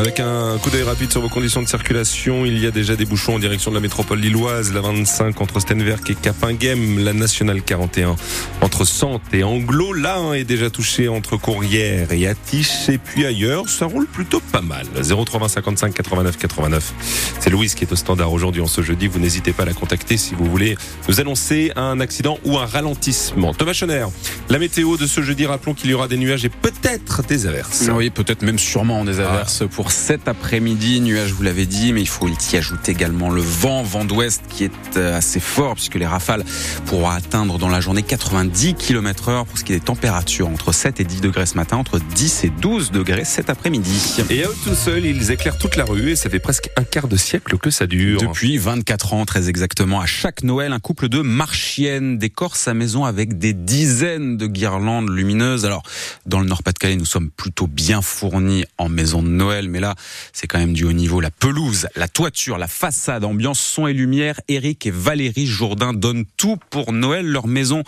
Avec un coup d'œil rapide sur vos conditions de circulation, il y a déjà des bouchons en direction de la métropole lilloise, la 25 entre Stenwerk et Capinghem, la nationale 41 entre Sante et Anglo. Là est déjà touché entre Courrières et Attiche et puis ailleurs, ça roule plutôt pas mal. 03 55 89 89. C'est Louise qui est au standard aujourd'hui en ce jeudi. Vous n'hésitez pas à la contacter si vous voulez nous annoncer un accident ou un ralentissement. Thomas Schoner, la météo de ce jeudi, rappelons qu'il y aura des nuages et peut-être des averses. Oui, peut-être même sûrement des averses pour cet après-midi. Nuages, vous l'avez dit, mais il faut y ajouter également le vent, vent d'ouest qui est euh, assez fort puisque les rafales pourront atteindre dans la journée 90 km heure pour ce qui est des températures entre 7 et 10 degrés ce matin, entre 10 et 12 degrés cet après-midi. Et à eux tout seuls, ils éclairent toute la rue et ça fait presque un quart de siècle que ça dure. Depuis 24 ans, très exactement, à chaque Noël, un couple de marchiennes décore sa maison avec des dizaines de guirlandes lumineuses. Alors, dans le Nord-Pas-de-Calais, nous sommes plutôt bien fournis en maison de Noël, mais là, c'est quand même du haut niveau. La pelouse, la toiture, la façade, ambiance, son et lumière. Eric et Valérie Jourdain donnent tout pour Noël. Leur maison,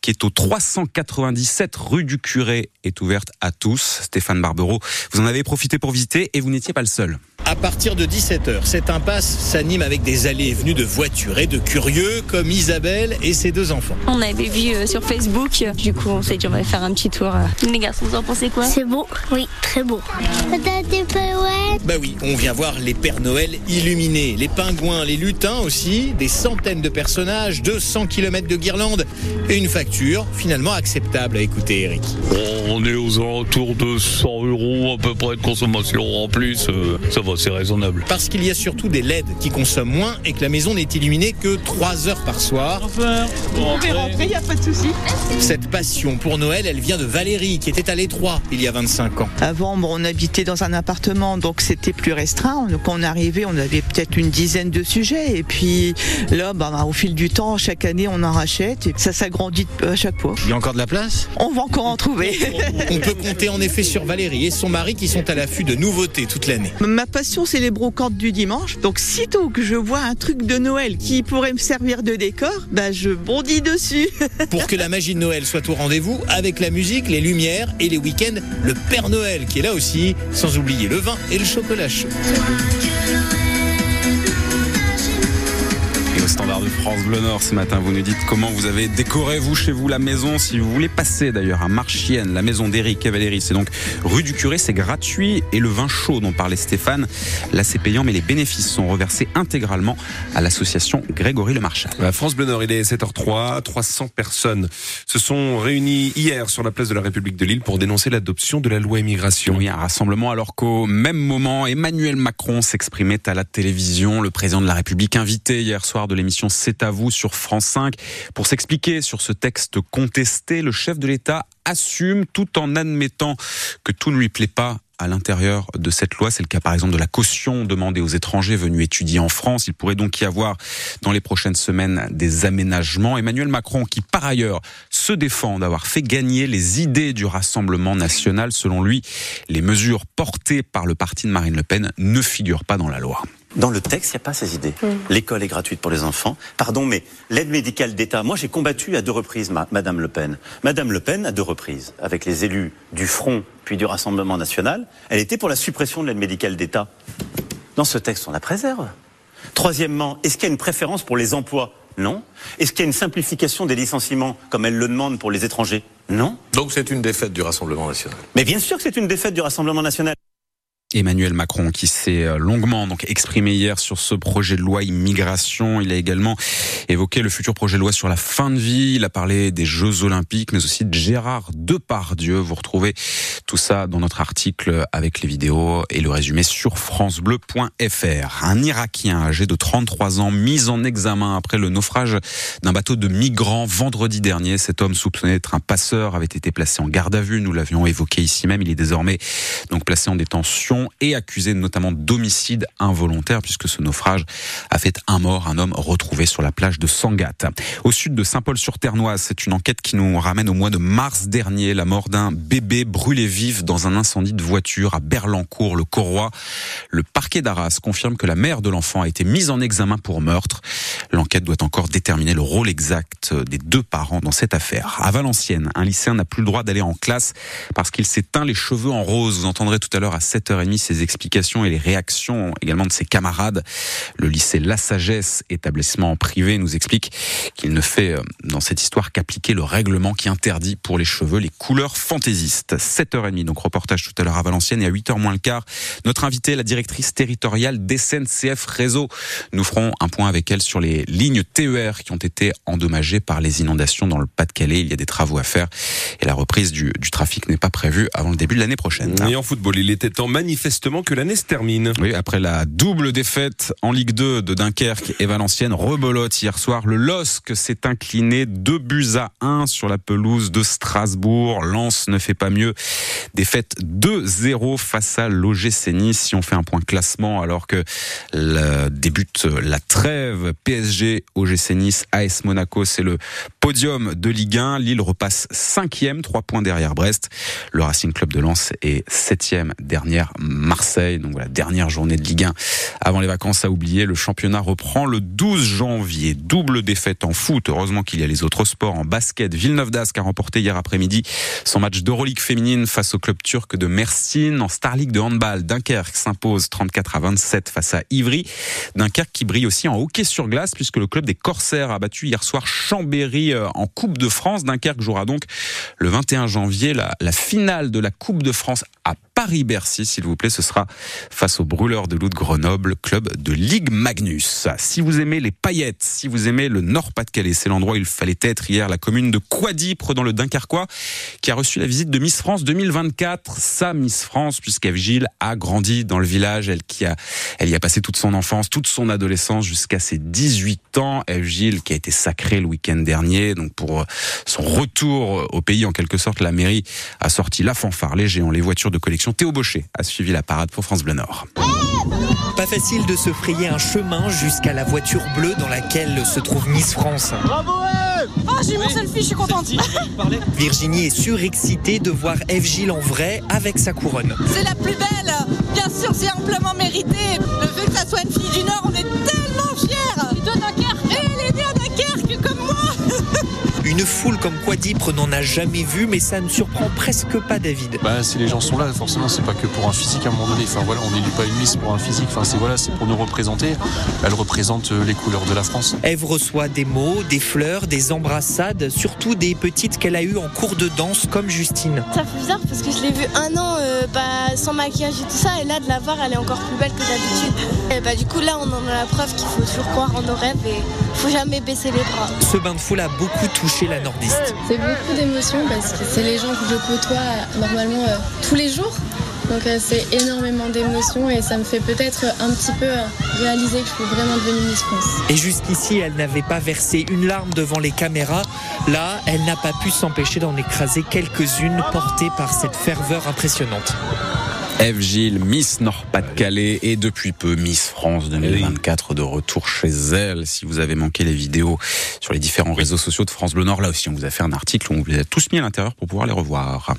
qui est au 397 rue du Curé, est ouverte à tous. Stéphane Barbero, vous en avez profité pour visiter et vous n'étiez pas le seul. À partir de 17h, cette impasse s'anime avec des allées et venues de voitures et de curieux comme Isabelle et ses deux enfants. On avait vu euh, sur Facebook, du coup on s'est dit on va faire un petit tour. euh. Les garçons, vous en pensez quoi? C'est beau, oui, très beau. T'as des ouais. Bah oui, on vient voir les Pères Noël illuminés, les pingouins, les lutins aussi, des centaines de personnages, 200 km de guirlandes et une facture finalement acceptable à écouter Eric. On est aux alentours de 100 euros à peu près de consommation en plus. euh, ça va, c'est raisonnable. Parce qu'il y a surtout des LED qui consomment moins et que la maison n'est illuminée que 3 heures par soir. On peut rentrer, y a pas de souci. Cette passion pour Noël, elle vient de Valérie qui était à l'étroit il y a 25 ans. Avant, bon, on habitait dans un appartement, donc c'était plus restreint. Quand on arrivait, on avait peut-être une dizaine de sujets. Et puis là, bah, au fil du temps, chaque année, on en rachète. Et ça s'agrandit à chaque fois. Il y a encore de la place? On va encore en trouver. On peut compter en effet sur Valérie et son mari qui sont à l'affût de nouveautés toute l'année. Ma passion, c'est les brocantes du dimanche. Donc, sitôt que je vois un truc de Noël qui pourrait me servir de décor, bah, je bondis dessus. Pour que la magie de Noël soit au rendez-vous, avec la musique, les lumières et les week-ends, le Père Noël qui est là aussi, sans oublier le vin et le chocolat chaud. De France Bleu Nord ce matin, vous nous dites comment vous avez décoré vous chez vous la maison. Si vous voulez passer d'ailleurs à Marchienne, la maison d'Éric et Valérie, c'est donc rue du Curé, c'est gratuit. Et le vin chaud dont parlait Stéphane, là c'est payant, mais les bénéfices sont reversés intégralement à l'association Grégory Le Marchal. À France Bleu Nord, il est 7h03. 300 personnes se sont réunies hier sur la place de la République de Lille pour dénoncer l'adoption de la loi immigration. Oui, un rassemblement alors qu'au même moment, Emmanuel Macron s'exprimait à la télévision, le président de la République invité hier soir de l'émission C'est à vous sur France 5 pour s'expliquer sur ce texte contesté. Le chef de l'État assume tout en admettant que tout ne lui plaît pas à l'intérieur de cette loi. C'est le cas par exemple de la caution demandée aux étrangers venus étudier en France. Il pourrait donc y avoir dans les prochaines semaines des aménagements. Emmanuel Macron qui par ailleurs se défend d'avoir fait gagner les idées du Rassemblement national. Selon lui, les mesures portées par le parti de Marine Le Pen ne figurent pas dans la loi. Dans le texte, il n'y a pas ces idées. L'école est gratuite pour les enfants. Pardon, mais l'aide médicale d'État, moi j'ai combattu à deux reprises ma- Madame Le Pen. Madame Le Pen, à deux reprises, avec les élus du Front puis du Rassemblement national, elle était pour la suppression de l'aide médicale d'État. Dans ce texte, on la préserve. Troisièmement, est-ce qu'il y a une préférence pour les emplois? Non. Est-ce qu'il y a une simplification des licenciements, comme elle le demande pour les étrangers? Non. Donc c'est une défaite du Rassemblement national. Mais bien sûr que c'est une défaite du Rassemblement national. Emmanuel Macron qui s'est euh, longuement donc exprimé hier sur ce projet de loi immigration. Il a également évoqué le futur projet de loi sur la fin de vie. Il a parlé des Jeux Olympiques, mais aussi de Gérard Depardieu. Vous retrouvez tout ça dans notre article avec les vidéos et le résumé sur francebleu.fr. Un Irakien âgé de 33 ans mis en examen après le naufrage d'un bateau de migrants vendredi dernier. Cet homme soupçonné d'être un passeur avait été placé en garde à vue. Nous l'avions évoqué ici même. Il est désormais donc placé en détention. Et accusé notamment d'homicide involontaire puisque ce naufrage a fait un mort, un homme retrouvé sur la plage de Sangatte. Au sud de Saint-Paul-sur-Ternoise, c'est une enquête qui nous ramène au mois de mars dernier, la mort d'un bébé brûlé vif dans un incendie de voiture à Berlancourt, le Corroy. Le parquet d'Arras confirme que la mère de l'enfant a été mise en examen pour meurtre. L'enquête doit encore déterminer le rôle exact des deux parents dans cette affaire. À Valenciennes, un lycéen n'a plus le droit d'aller en classe parce qu'il s'est teint les cheveux en rose. Vous entendrez tout à l'heure à 7h30 ses explications et les réactions également de ses camarades. Le lycée La Sagesse, établissement privé, nous explique qu'il ne fait euh, dans cette histoire qu'appliquer le règlement qui interdit pour les cheveux les couleurs fantaisistes. 7h30, donc reportage tout à l'heure à Valenciennes et à 8h moins le quart. Notre invitée, la directrice territoriale d'SNCF Réseau. Nous ferons un point avec elle sur les lignes TER qui ont été endommagées par les inondations dans le Pas-de-Calais. Il y a des travaux à faire et la reprise du, trafic n'est pas prévue avant le début de l'année prochaine. Et en football, il était temps manifestement que l'année se termine. Oui, après la double défaite en Ligue 2 de Dunkerque et Valenciennes, rebolote hier soir. Le LOSC s'est incliné 2 buts à 1 sur la pelouse de Strasbourg. Lens ne fait pas mieux. Défaite 2-0 face à l'OGC Nice. Si on fait un point classement alors que débute la trêve PSG, OGC Nice, AS Monaco, c'est le podium de Ligue 1. Lille repasse cinquième, trois points derrière Brest. Le Racing Club de Lens est septième dernière Marseille. Donc voilà, dernière journée de Ligue 1 avant les vacances à oublier. Le championnat reprend le 12 janvier. Double défaite en foot. Heureusement qu'il y a les autres sports. En basket, Villeneuve d'Ascq a remporté hier après-midi son match d'Euroleague féminine face au club turc de Mersin. En Star League de handball, Dunkerque s'impose 34 à 27 face à Ivry. Dunkerque qui brille aussi en hockey sur glace puisque le club des Corsaires a battu hier soir Chambéry euh, en Coupe de France. Dunkerque jouera donc le 21 janvier la, la finale de la Coupe de France à Paris-Bercy, s'il vous plaît. Ce sera face au brûleur de loup de Grenoble, club de Ligue Magnus. Si vous aimez les paillettes, si vous aimez le Nord-Pas-de-Calais, c'est l'endroit où il fallait être hier, la commune de Quadipre dans le Dunkerquois, qui a reçu la visite de Miss France 2024. Sa Miss France, puisqu'Eve Gilles a grandi dans le village, elle qui a, elle y a passé toute son enfance, toute son adolescence jusqu'à ses 18 ans. Eve Gilles qui a été sacrée le week-end dernier, donc pour son retour au pays en quelque sorte, la mairie a sorti la fanfare, les géants, les voitures de collection Théo Baucher a suivi la parade pour France Bleu Nord. Pas facile de se frayer un chemin jusqu'à la voiture bleue dans laquelle se trouve Miss France. Bravo Oh, j'ai mon selfie, je suis contente. Virginie est surexcitée de voir Eve Gilles en vrai avec sa couronne. C'est la plus belle. Bien sûr, c'est amplement mérité. Le fait que ça soit une fille du Nord, Une foule comme Quadipre n'en a jamais vu, mais ça ne surprend presque pas David. Bah, si les gens sont là, forcément, c'est pas que pour un physique à un moment donné. Enfin voilà, on n'élit pas une Miss pour un physique. Enfin c'est voilà, c'est pour nous représenter. Elle représente les couleurs de la France. Eve reçoit des mots, des fleurs, des embrassades, surtout des petites qu'elle a eues en cours de danse, comme Justine. Ça fait bizarre parce que je l'ai vue un an euh, bah, sans maquillage et tout ça, et là de la voir, elle est encore plus belle que d'habitude. Et bah, du coup là, on en a la preuve qu'il faut toujours croire en nos rêves et faut jamais baisser les bras. Ce bain de foule a beaucoup touché la nordiste. C'est beaucoup d'émotions parce que c'est les gens que je côtoie normalement euh, tous les jours. Donc euh, c'est énormément d'émotions et ça me fait peut-être un petit peu euh, réaliser que je suis vraiment devenue Miss France. Et jusqu'ici, elle n'avait pas versé une larme devant les caméras. Là, elle n'a pas pu s'empêcher d'en écraser quelques-unes portées par cette ferveur impressionnante. Eve Gilles, Miss Nord-Pas-de-Calais et depuis peu Miss France 2024 de retour chez elle. Si vous avez manqué les vidéos sur les différents réseaux sociaux de France Bleu Nord, là aussi on vous a fait un article, on vous les a tous mis à l'intérieur pour pouvoir les revoir.